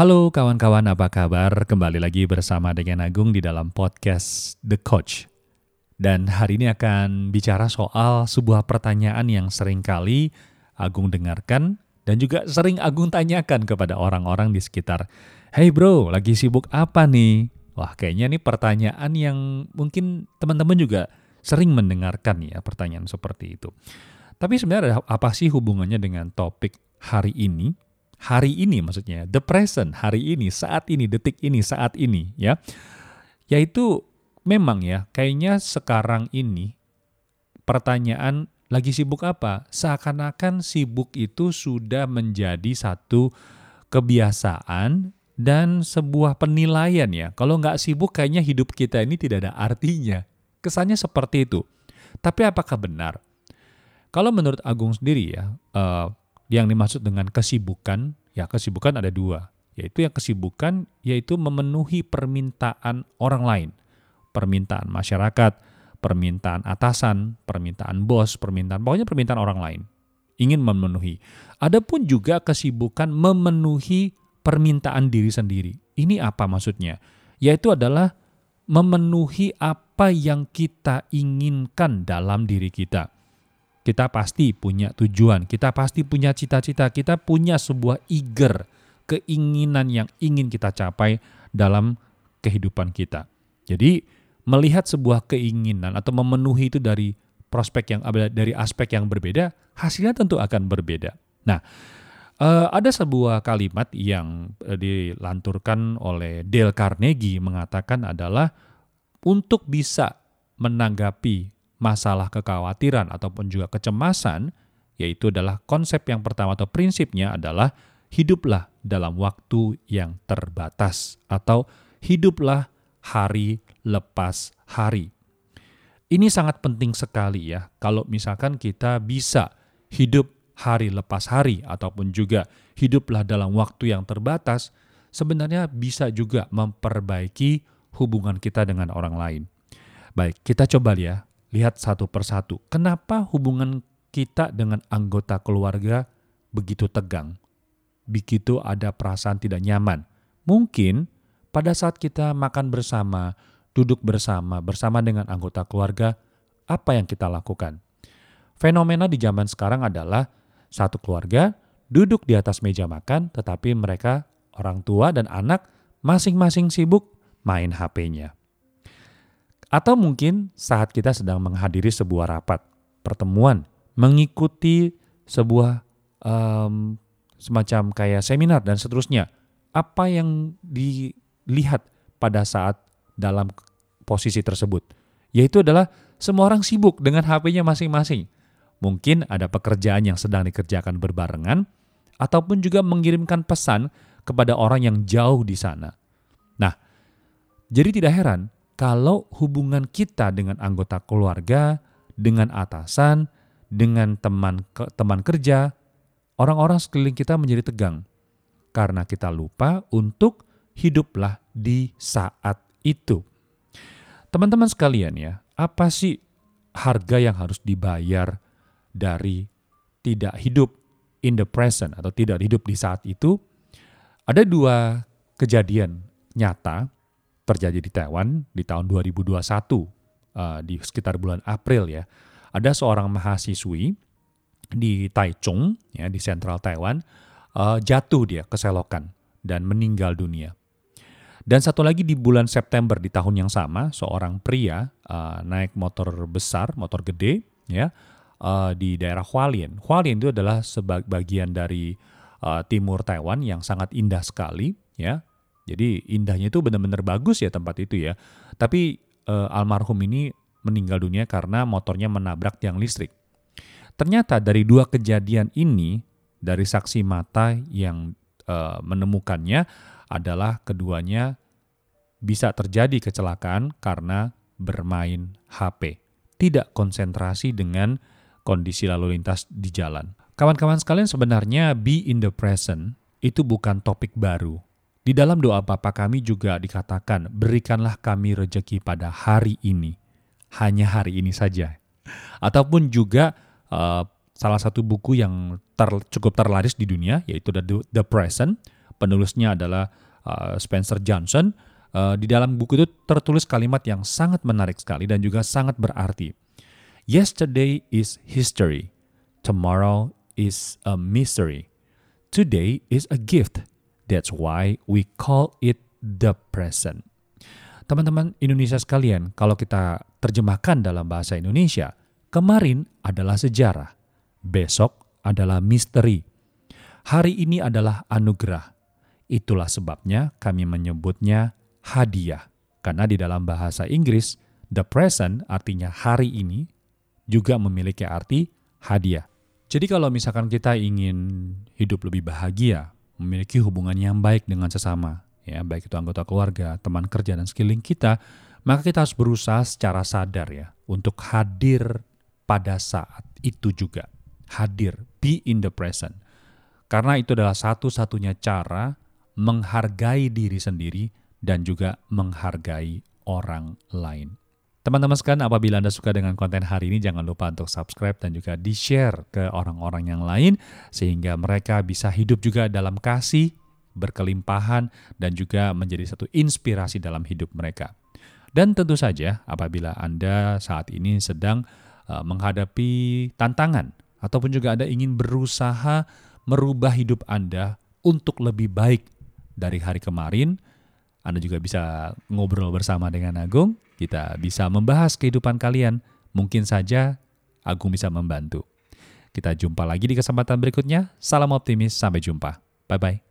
Halo kawan-kawan, apa kabar? Kembali lagi bersama dengan Agung di dalam podcast The Coach. Dan hari ini akan bicara soal sebuah pertanyaan yang sering kali Agung dengarkan dan juga sering Agung tanyakan kepada orang-orang di sekitar. Hey bro, lagi sibuk apa nih? Wah kayaknya ini pertanyaan yang mungkin teman-teman juga sering mendengarkan ya pertanyaan seperti itu. Tapi sebenarnya apa sih hubungannya dengan topik hari ini? Hari ini maksudnya, the present, hari ini, saat ini, detik ini, saat ini ya. Yaitu memang ya, kayaknya sekarang ini pertanyaan lagi sibuk apa? Seakan-akan sibuk itu sudah menjadi satu kebiasaan dan sebuah penilaian ya. Kalau nggak sibuk kayaknya hidup kita ini tidak ada artinya. Kesannya seperti itu. Tapi apakah benar? Kalau menurut Agung sendiri ya, uh, yang dimaksud dengan kesibukan, ya kesibukan ada dua, yaitu yang kesibukan yaitu memenuhi permintaan orang lain, permintaan masyarakat, permintaan atasan, permintaan bos, permintaan pokoknya permintaan orang lain. Ingin memenuhi. Adapun juga kesibukan memenuhi permintaan diri sendiri. Ini apa maksudnya? Yaitu adalah memenuhi apa yang kita inginkan dalam diri kita kita pasti punya tujuan, kita pasti punya cita-cita, kita punya sebuah eager, keinginan yang ingin kita capai dalam kehidupan kita. Jadi melihat sebuah keinginan atau memenuhi itu dari prospek yang dari aspek yang berbeda, hasilnya tentu akan berbeda. Nah, eh, ada sebuah kalimat yang eh, dilanturkan oleh Dale Carnegie mengatakan adalah untuk bisa menanggapi masalah kekhawatiran ataupun juga kecemasan, yaitu adalah konsep yang pertama atau prinsipnya adalah hiduplah dalam waktu yang terbatas atau hiduplah hari lepas hari. Ini sangat penting sekali ya kalau misalkan kita bisa hidup hari lepas hari ataupun juga hiduplah dalam waktu yang terbatas, sebenarnya bisa juga memperbaiki hubungan kita dengan orang lain. Baik, kita coba ya lihat satu persatu. Kenapa hubungan kita dengan anggota keluarga begitu tegang? Begitu ada perasaan tidak nyaman. Mungkin pada saat kita makan bersama, duduk bersama, bersama dengan anggota keluarga, apa yang kita lakukan? Fenomena di zaman sekarang adalah satu keluarga duduk di atas meja makan, tetapi mereka orang tua dan anak masing-masing sibuk main HP-nya. Atau mungkin saat kita sedang menghadiri sebuah rapat, pertemuan, mengikuti sebuah um, semacam kayak seminar dan seterusnya. Apa yang dilihat pada saat dalam posisi tersebut? Yaitu adalah semua orang sibuk dengan HP-nya masing-masing. Mungkin ada pekerjaan yang sedang dikerjakan berbarengan, ataupun juga mengirimkan pesan kepada orang yang jauh di sana. Nah, jadi tidak heran kalau hubungan kita dengan anggota keluarga, dengan atasan, dengan teman teman kerja, orang-orang sekeliling kita menjadi tegang karena kita lupa untuk hiduplah di saat itu. Teman-teman sekalian ya, apa sih harga yang harus dibayar dari tidak hidup in the present atau tidak hidup di saat itu? Ada dua kejadian nyata terjadi di Taiwan di tahun 2021 uh, di sekitar bulan April ya. Ada seorang mahasiswi di Taichung ya di sentral Taiwan uh, jatuh dia keselokan dan meninggal dunia. Dan satu lagi di bulan September di tahun yang sama, seorang pria uh, naik motor besar, motor gede, ya, uh, di daerah Hualien. Hualien itu adalah sebagian dari uh, timur Taiwan yang sangat indah sekali, ya. Jadi indahnya itu benar-benar bagus ya tempat itu ya. Tapi uh, almarhum ini meninggal dunia karena motornya menabrak tiang listrik. Ternyata dari dua kejadian ini, dari saksi mata yang uh, menemukannya adalah keduanya bisa terjadi kecelakaan karena bermain HP. Tidak konsentrasi dengan kondisi lalu lintas di jalan. Kawan-kawan sekalian sebenarnya be in the present itu bukan topik baru di dalam doa Bapa kami juga dikatakan, berikanlah kami rejeki pada hari ini, hanya hari ini saja. Ataupun juga uh, salah satu buku yang ter, cukup terlaris di dunia, yaitu The, The Present, penulisnya adalah uh, Spencer Johnson. Uh, di dalam buku itu tertulis kalimat yang sangat menarik sekali dan juga sangat berarti. Yesterday is history, tomorrow is a mystery. Today is a gift. That's why we call it the present. Teman-teman Indonesia sekalian, kalau kita terjemahkan dalam bahasa Indonesia, kemarin adalah sejarah, besok adalah misteri, hari ini adalah anugerah. Itulah sebabnya kami menyebutnya hadiah. Karena di dalam bahasa Inggris, the present artinya hari ini juga memiliki arti hadiah. Jadi kalau misalkan kita ingin hidup lebih bahagia, memiliki hubungan yang baik dengan sesama, ya baik itu anggota keluarga, teman kerja dan sekeliling kita, maka kita harus berusaha secara sadar ya untuk hadir pada saat itu juga. Hadir, be in the present. Karena itu adalah satu-satunya cara menghargai diri sendiri dan juga menghargai orang lain. Teman-teman sekalian, apabila Anda suka dengan konten hari ini, jangan lupa untuk subscribe dan juga di-share ke orang-orang yang lain, sehingga mereka bisa hidup juga dalam kasih, berkelimpahan, dan juga menjadi satu inspirasi dalam hidup mereka. Dan tentu saja apabila Anda saat ini sedang uh, menghadapi tantangan ataupun juga Anda ingin berusaha merubah hidup Anda untuk lebih baik dari hari kemarin, Anda juga bisa ngobrol bersama dengan Agung, kita bisa membahas kehidupan kalian, mungkin saja Agung bisa membantu. Kita jumpa lagi di kesempatan berikutnya. Salam optimis, sampai jumpa. Bye-bye.